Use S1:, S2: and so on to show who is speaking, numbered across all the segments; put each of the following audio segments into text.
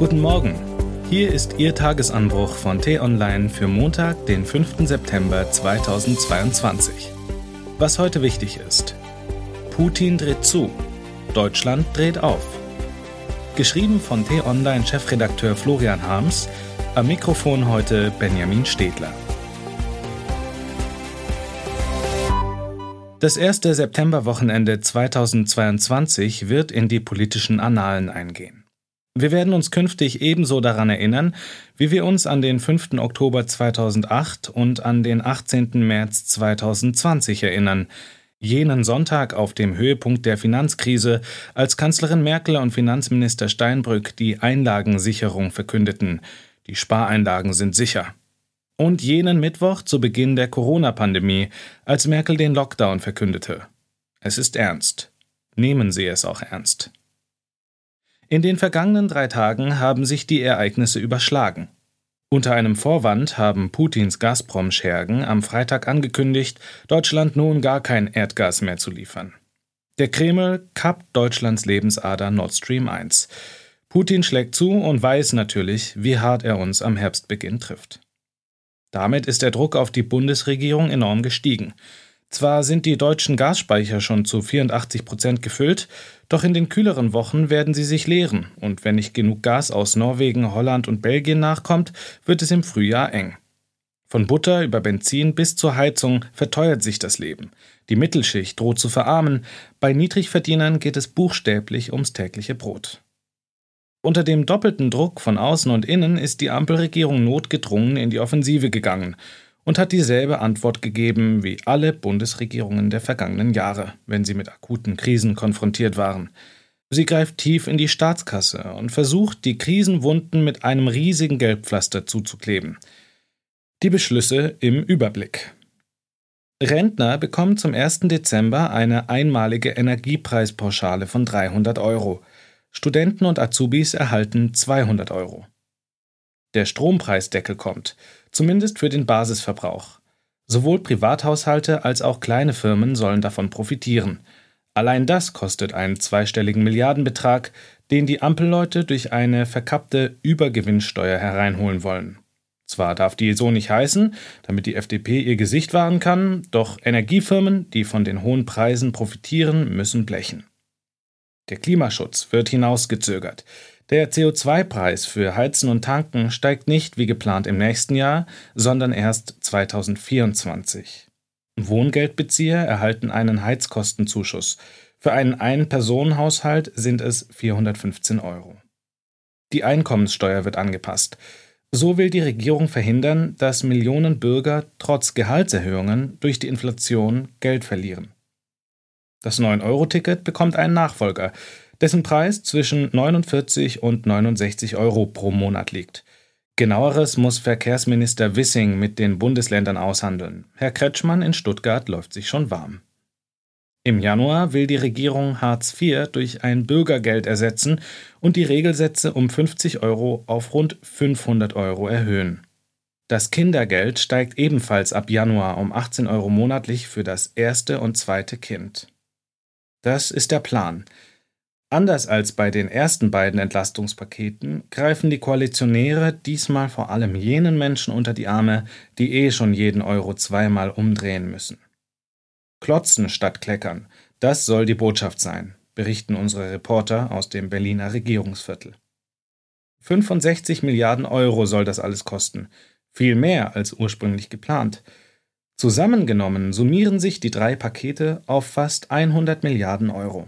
S1: Guten Morgen. Hier ist Ihr Tagesanbruch von T-Online für Montag, den 5. September 2022. Was heute wichtig ist. Putin dreht zu. Deutschland dreht auf. Geschrieben von T-Online-Chefredakteur Florian Harms. Am Mikrofon heute Benjamin Stedler. Das erste Septemberwochenende 2022 wird in die politischen Annalen eingehen. Wir werden uns künftig ebenso daran erinnern, wie wir uns an den 5. Oktober 2008 und an den 18. März 2020 erinnern, jenen Sonntag auf dem Höhepunkt der Finanzkrise, als Kanzlerin Merkel und Finanzminister Steinbrück die Einlagensicherung verkündeten. Die Spareinlagen sind sicher und jenen Mittwoch zu Beginn der Corona-Pandemie, als Merkel den Lockdown verkündete. Es ist ernst. Nehmen Sie es auch ernst. In den vergangenen drei Tagen haben sich die Ereignisse überschlagen. Unter einem Vorwand haben Putins Gazprom-Schergen am Freitag angekündigt, Deutschland nun gar kein Erdgas mehr zu liefern. Der Kreml kappt Deutschlands Lebensader Nord Stream 1. Putin schlägt zu und weiß natürlich, wie hart er uns am Herbstbeginn trifft. Damit ist der Druck auf die Bundesregierung enorm gestiegen. Zwar sind die deutschen Gasspeicher schon zu 84 Prozent gefüllt, doch in den kühleren Wochen werden sie sich leeren und wenn nicht genug Gas aus Norwegen, Holland und Belgien nachkommt, wird es im Frühjahr eng. Von Butter über Benzin bis zur Heizung verteuert sich das Leben. Die Mittelschicht droht zu verarmen, bei Niedrigverdienern geht es buchstäblich ums tägliche Brot. Unter dem doppelten Druck von außen und innen ist die Ampelregierung notgedrungen in die Offensive gegangen und hat dieselbe Antwort gegeben wie alle Bundesregierungen der vergangenen Jahre, wenn sie mit akuten Krisen konfrontiert waren. Sie greift tief in die Staatskasse und versucht, die Krisenwunden mit einem riesigen Gelbpflaster zuzukleben. Die Beschlüsse im Überblick. Rentner bekommen zum 1. Dezember eine einmalige Energiepreispauschale von 300 Euro. Studenten und Azubis erhalten 200 Euro. Der Strompreisdeckel kommt, zumindest für den Basisverbrauch. Sowohl Privathaushalte als auch kleine Firmen sollen davon profitieren. Allein das kostet einen zweistelligen Milliardenbetrag, den die Ampelleute durch eine verkappte Übergewinnsteuer hereinholen wollen. Zwar darf die so nicht heißen, damit die FDP ihr Gesicht wahren kann, doch Energiefirmen, die von den hohen Preisen profitieren, müssen blechen. Der Klimaschutz wird hinausgezögert. Der CO2-Preis für Heizen und Tanken steigt nicht wie geplant im nächsten Jahr, sondern erst 2024. Wohngeldbezieher erhalten einen Heizkostenzuschuss. Für einen Ein-Personen-Haushalt sind es 415 Euro. Die Einkommenssteuer wird angepasst. So will die Regierung verhindern, dass Millionen Bürger trotz Gehaltserhöhungen durch die Inflation Geld verlieren. Das 9-Euro-Ticket bekommt einen Nachfolger, dessen Preis zwischen 49 und 69 Euro pro Monat liegt. Genaueres muss Verkehrsminister Wissing mit den Bundesländern aushandeln. Herr Kretschmann in Stuttgart läuft sich schon warm. Im Januar will die Regierung Hartz IV durch ein Bürgergeld ersetzen und die Regelsätze um 50 Euro auf rund 500 Euro erhöhen. Das Kindergeld steigt ebenfalls ab Januar um 18 Euro monatlich für das erste und zweite Kind. Das ist der Plan. Anders als bei den ersten beiden Entlastungspaketen greifen die Koalitionäre diesmal vor allem jenen Menschen unter die Arme, die eh schon jeden Euro zweimal umdrehen müssen. Klotzen statt kleckern, das soll die Botschaft sein, berichten unsere Reporter aus dem Berliner Regierungsviertel. 65 Milliarden Euro soll das alles kosten, viel mehr als ursprünglich geplant. Zusammengenommen summieren sich die drei Pakete auf fast 100 Milliarden Euro.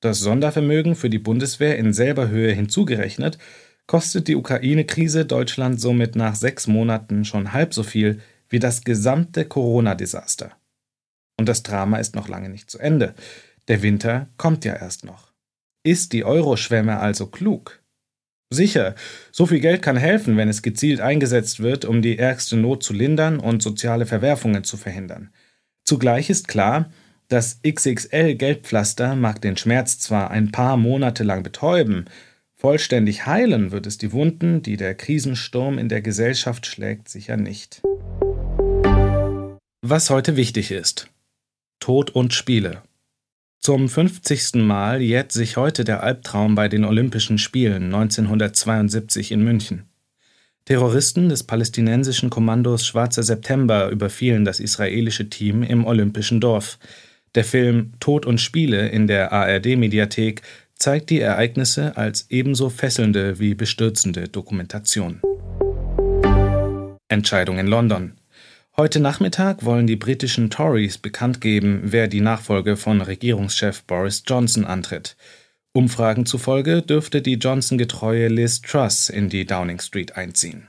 S1: Das Sondervermögen für die Bundeswehr in selber Höhe hinzugerechnet, kostet die Ukraine-Krise Deutschland somit nach sechs Monaten schon halb so viel wie das gesamte Corona-Desaster. Und das Drama ist noch lange nicht zu Ende. Der Winter kommt ja erst noch. Ist die Euroschwemme also klug? Sicher, so viel Geld kann helfen, wenn es gezielt eingesetzt wird, um die ärgste Not zu lindern und soziale Verwerfungen zu verhindern. Zugleich ist klar, das XXL-Geldpflaster mag den Schmerz zwar ein paar Monate lang betäuben, vollständig heilen wird es die Wunden, die der Krisensturm in der Gesellschaft schlägt, sicher nicht. Was heute wichtig ist. Tod und Spiele. Zum 50. Mal jährt sich heute der Albtraum bei den Olympischen Spielen 1972 in München. Terroristen des palästinensischen Kommandos Schwarzer September überfielen das israelische Team im Olympischen Dorf. Der Film Tod und Spiele in der ARD-Mediathek zeigt die Ereignisse als ebenso fesselnde wie bestürzende Dokumentation. Entscheidung in London. Heute Nachmittag wollen die britischen Tories bekannt geben, wer die Nachfolge von Regierungschef Boris Johnson antritt. Umfragen zufolge dürfte die Johnson-getreue Liz Truss in die Downing Street einziehen.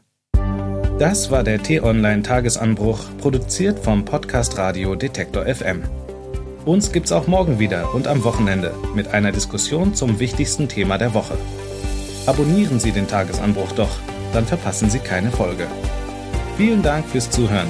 S1: Das war der T-Online-Tagesanbruch, produziert vom Podcast Radio Detektor FM. Uns gibt's auch morgen wieder und am Wochenende mit einer Diskussion zum wichtigsten Thema der Woche. Abonnieren Sie den Tagesanbruch doch, dann verpassen Sie keine Folge. Vielen Dank fürs Zuhören.